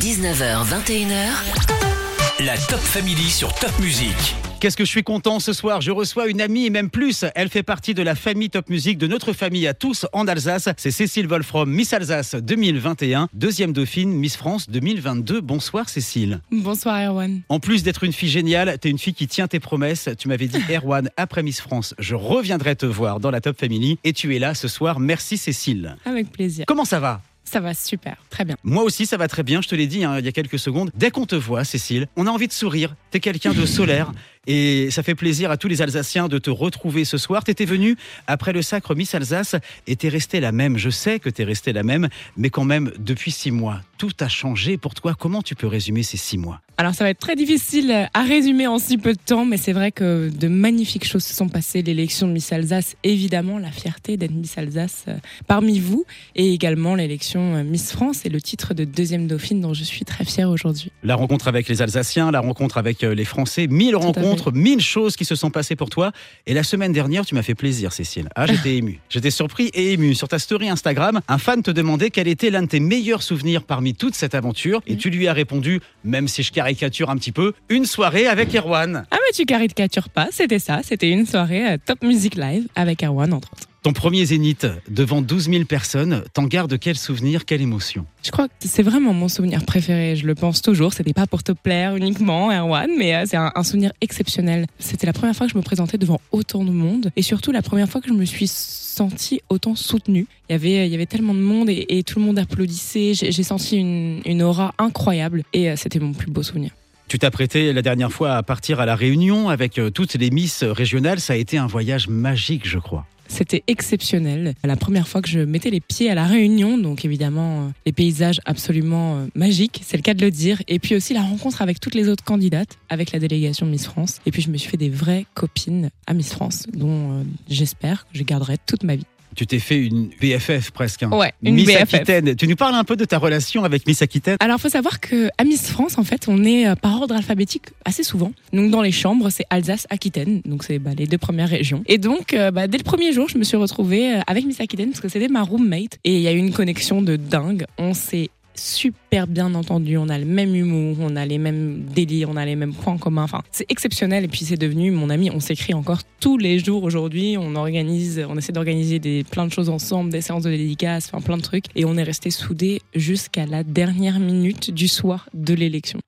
19h, 21h. La Top Family sur Top Music. Qu'est-ce que je suis content ce soir? Je reçois une amie et même plus. Elle fait partie de la famille Top Music de notre famille à tous en Alsace. C'est Cécile Wolfram, Miss Alsace 2021, deuxième dauphine, Miss France 2022. Bonsoir Cécile. Bonsoir Erwan. En plus d'être une fille géniale, t'es une fille qui tient tes promesses. Tu m'avais dit Erwan, après Miss France, je reviendrai te voir dans la Top Family. Et tu es là ce soir. Merci Cécile. Avec plaisir. Comment ça va? Ça va super, très bien. Moi aussi, ça va très bien. Je te l'ai dit hein, il y a quelques secondes. Dès qu'on te voit, Cécile, on a envie de sourire. T'es quelqu'un de solaire. Et ça fait plaisir à tous les Alsaciens de te retrouver ce soir. T'étais venu après le sacre Miss Alsace et t'es restée la même. Je sais que t'es restée la même, mais quand même, depuis six mois, tout a changé pour toi. Comment tu peux résumer ces six mois? Alors ça va être très difficile à résumer en si peu de temps, mais c'est vrai que de magnifiques choses se sont passées. L'élection de Miss Alsace, évidemment, la fierté d'être Miss Alsace euh, parmi vous, et également l'élection euh, Miss France et le titre de deuxième dauphine dont je suis très fière aujourd'hui. La rencontre avec les Alsaciens, la rencontre avec les Français, mille à fait. rencontres, mille choses qui se sont passées pour toi. Et la semaine dernière, tu m'as fait plaisir, Cécile. Ah, j'étais ému. J'étais surpris et ému. Sur ta story Instagram, un fan te demandait quel était l'un de tes meilleurs souvenirs parmi toute cette aventure. Et tu lui as répondu, même si je caricature un petit peu, une soirée avec Erwan. Ah mais tu caricatures pas, c'était ça, c'était une soirée euh, Top Music Live avec Erwan entre autres. Ton premier zénith devant 12 000 personnes, t'en gardes quel souvenir, quelle émotion? Je crois que c'est vraiment mon souvenir préféré. Je le pense toujours. C'était pas pour te plaire uniquement, Erwan, mais euh, c'est un, souvenir exceptionnel. C'était la première fois que je me présentais devant autant de monde et surtout la première fois que je me suis sentie autant soutenue. Il y avait, il y avait tellement de monde et, et tout le monde applaudissait. J'ai senti une, une aura incroyable et euh, c'était mon plus beau souvenir. Tu t'apprêtais la dernière fois à partir à la Réunion avec euh, toutes les Miss régionales. Ça a été un voyage magique, je crois. C'était exceptionnel. La première fois que je mettais les pieds à la Réunion, donc évidemment euh, les paysages absolument euh, magiques, c'est le cas de le dire. Et puis aussi la rencontre avec toutes les autres candidates, avec la délégation Miss France. Et puis je me suis fait des vraies copines à Miss France, dont euh, j'espère que je garderai toute ma vie. Tu t'es fait une BFF presque. hein. Ouais, une Miss BFF. Aquitaine. Tu nous parles un peu de ta relation avec Miss Aquitaine? Alors, faut savoir que à Miss France, en fait, on est euh, par ordre alphabétique assez souvent. Donc, dans les chambres, c'est Alsace-Aquitaine. Donc, c'est bah, les deux premières régions. Et donc, euh, bah, dès le premier jour, je me suis retrouvée euh, avec Miss Aquitaine parce que c'était ma roommate. Et il y a eu une connexion de dingue. On s'est super bien entendu. On a le même humour, on a les mêmes délires, on a les mêmes points communs. Enfin, c'est exceptionnel. Et puis, c'est devenu mon ami. On s'écrit encore tous les jours aujourd'hui. On organise, on essaie d'organiser des plein de choses ensemble, des séances de dédicaces, enfin plein de trucs. Et on est resté soudés jusqu'à la dernière minute du soir de l'élection.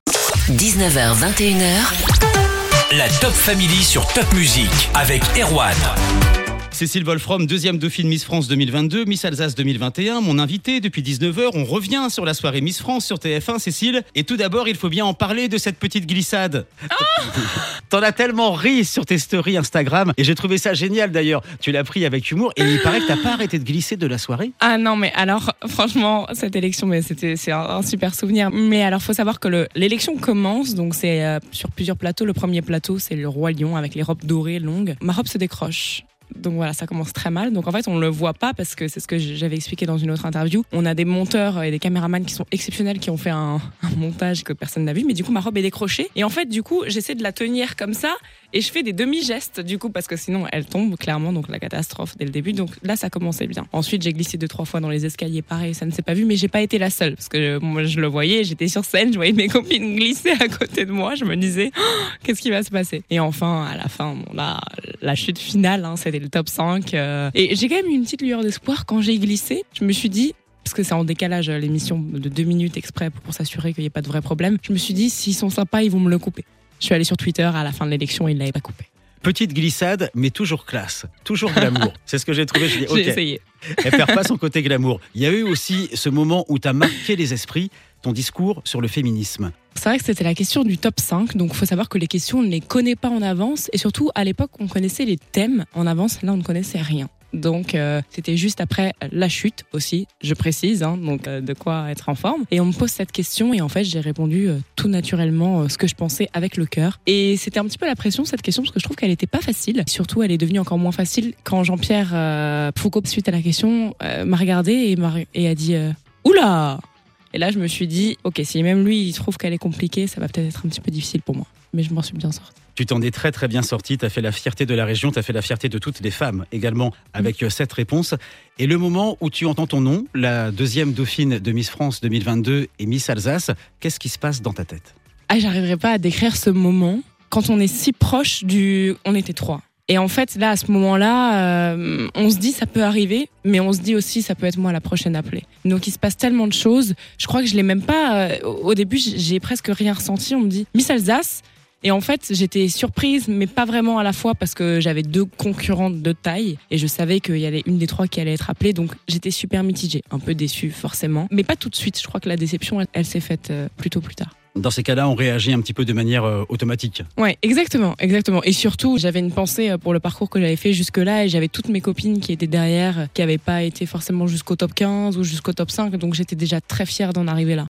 19h, 21h. La Top Family sur Top Music avec Erwan. Cécile Wolfram, deuxième Dauphine Miss France 2022, Miss Alsace 2021, mon invité depuis 19h. On revient sur la soirée Miss France sur TF1, Cécile. Et tout d'abord, il faut bien en parler de cette petite glissade. T'en as tellement ri sur tes stories Instagram. Et j'ai trouvé ça génial d'ailleurs. Tu l'as pris avec humour. Et il paraît que t'as pas arrêté de glisser de la soirée. Ah non, mais alors, franchement, cette élection, mais c'était, c'est un, un super souvenir. Mais alors, faut savoir que le- l'élection commence, donc c'est euh, sur plusieurs plateaux. Le premier plateau, c'est le Roi Lion avec les robes dorées longues. Ma robe se décroche. Donc voilà, ça commence très mal. Donc en fait, on le voit pas parce que c'est ce que j'avais expliqué dans une autre interview. On a des monteurs et des caméramans qui sont exceptionnels qui ont fait un, montage que personne n'a vu. Mais du coup, ma robe est décrochée. Et en fait, du coup, j'essaie de la tenir comme ça et je fais des demi-gestes du coup parce que sinon elle tombe clairement. Donc la catastrophe dès le début. Donc là, ça commençait bien. Ensuite, j'ai glissé deux trois fois dans les escaliers. Pareil, ça ne s'est pas vu, mais j'ai pas été la seule parce que euh, moi je le voyais. J'étais sur scène, je voyais mes copines glisser à côté de moi. Je me disais qu'est-ce qui va se passer? Et enfin, à la fin, bon, là, la chute finale, hein, c'était top 5. euh, et j'ai quand même eu une petite lueur d'espoir quand j'ai glissé. Je me suis dit, parce que c'est en décalage euh, l'émission de deux minutes exprès pour s'assurer qu'il n'y ait pas de vrai problème, je me suis dit, s'ils sont sympas, ils vont me le couper. Je suis allée sur Twitter à la fin de l'élection ils ne l'avaient pas coupé. Petite glissade, mais toujours classe. Toujours glamour. C'est ce que j'ai trouvé. Je dis, J'ai ok. essayé. Elle perd pas son côté glamour. Il y a eu aussi ce moment où tu as marqué les esprits, ton discours sur le féminisme. C'est vrai que c'était la question du top 5, donc il faut savoir que les questions, on ne les connaît pas en avance, et surtout à l'époque, on connaissait les thèmes en avance, là on ne connaissait rien. Donc euh, c'était juste après la chute aussi, je précise, hein, donc euh, de quoi être en forme. Et on me pose cette question et en fait j'ai répondu euh, tout naturellement ce que je pensais avec le cœur. Et c'était un petit peu la pression cette question parce que je trouve qu'elle n'était pas facile. Surtout elle est devenue encore moins facile quand Jean-Pierre Foucault suite à la question m'a regardé et, et a dit oula. Et là je me suis dit ok si même lui il trouve qu'elle est compliquée, ça va peut-être être un petit peu difficile pour moi. mais je m'en suis bien sortie. Tu t'en es très très bien sorti, tu as fait la fierté de la région, tu as fait la fierté de toutes les femmes également avec euh, cette réponse. Et le moment où tu entends ton nom, la deuxième dauphine de Miss France 2022 et Miss Alsace, qu'est-ce qui se passe dans ta tête? Ah, j'arriverai pas à décrire ce moment quand on est si proche du. On était trois. Et en fait, là, à ce moment-là, euh, on se dit ça peut arriver, mais on se dit aussi ça peut être moi la prochaine appelée. Donc il se passe tellement de choses. Je crois que je l'ai même pas. euh, au début, j'ai presque rien ressenti. On me dit Miss Alsace. Et en fait, j'étais surprise, mais pas vraiment à la fois parce que j'avais deux concurrentes de taille et je savais qu'il y avait une des trois qui allait être appelée. Donc j'étais super mitigée, un peu déçue forcément, mais pas tout de suite. Je crois que la déception, elle, elle s'est faite euh, plutôt plus tard. Dans ces cas-là, on réagit un petit peu de manière euh, automatique. Ouais, exactement, exactement. Et surtout, j'avais une pensée euh, pour le parcours que j'avais fait jusque-là et j'avais toutes mes copines qui étaient derrière, qui n'avaient pas été forcément jusqu'au top 15 ou jusqu'au top 5, donc j'étais déjà très fière d'en arriver là.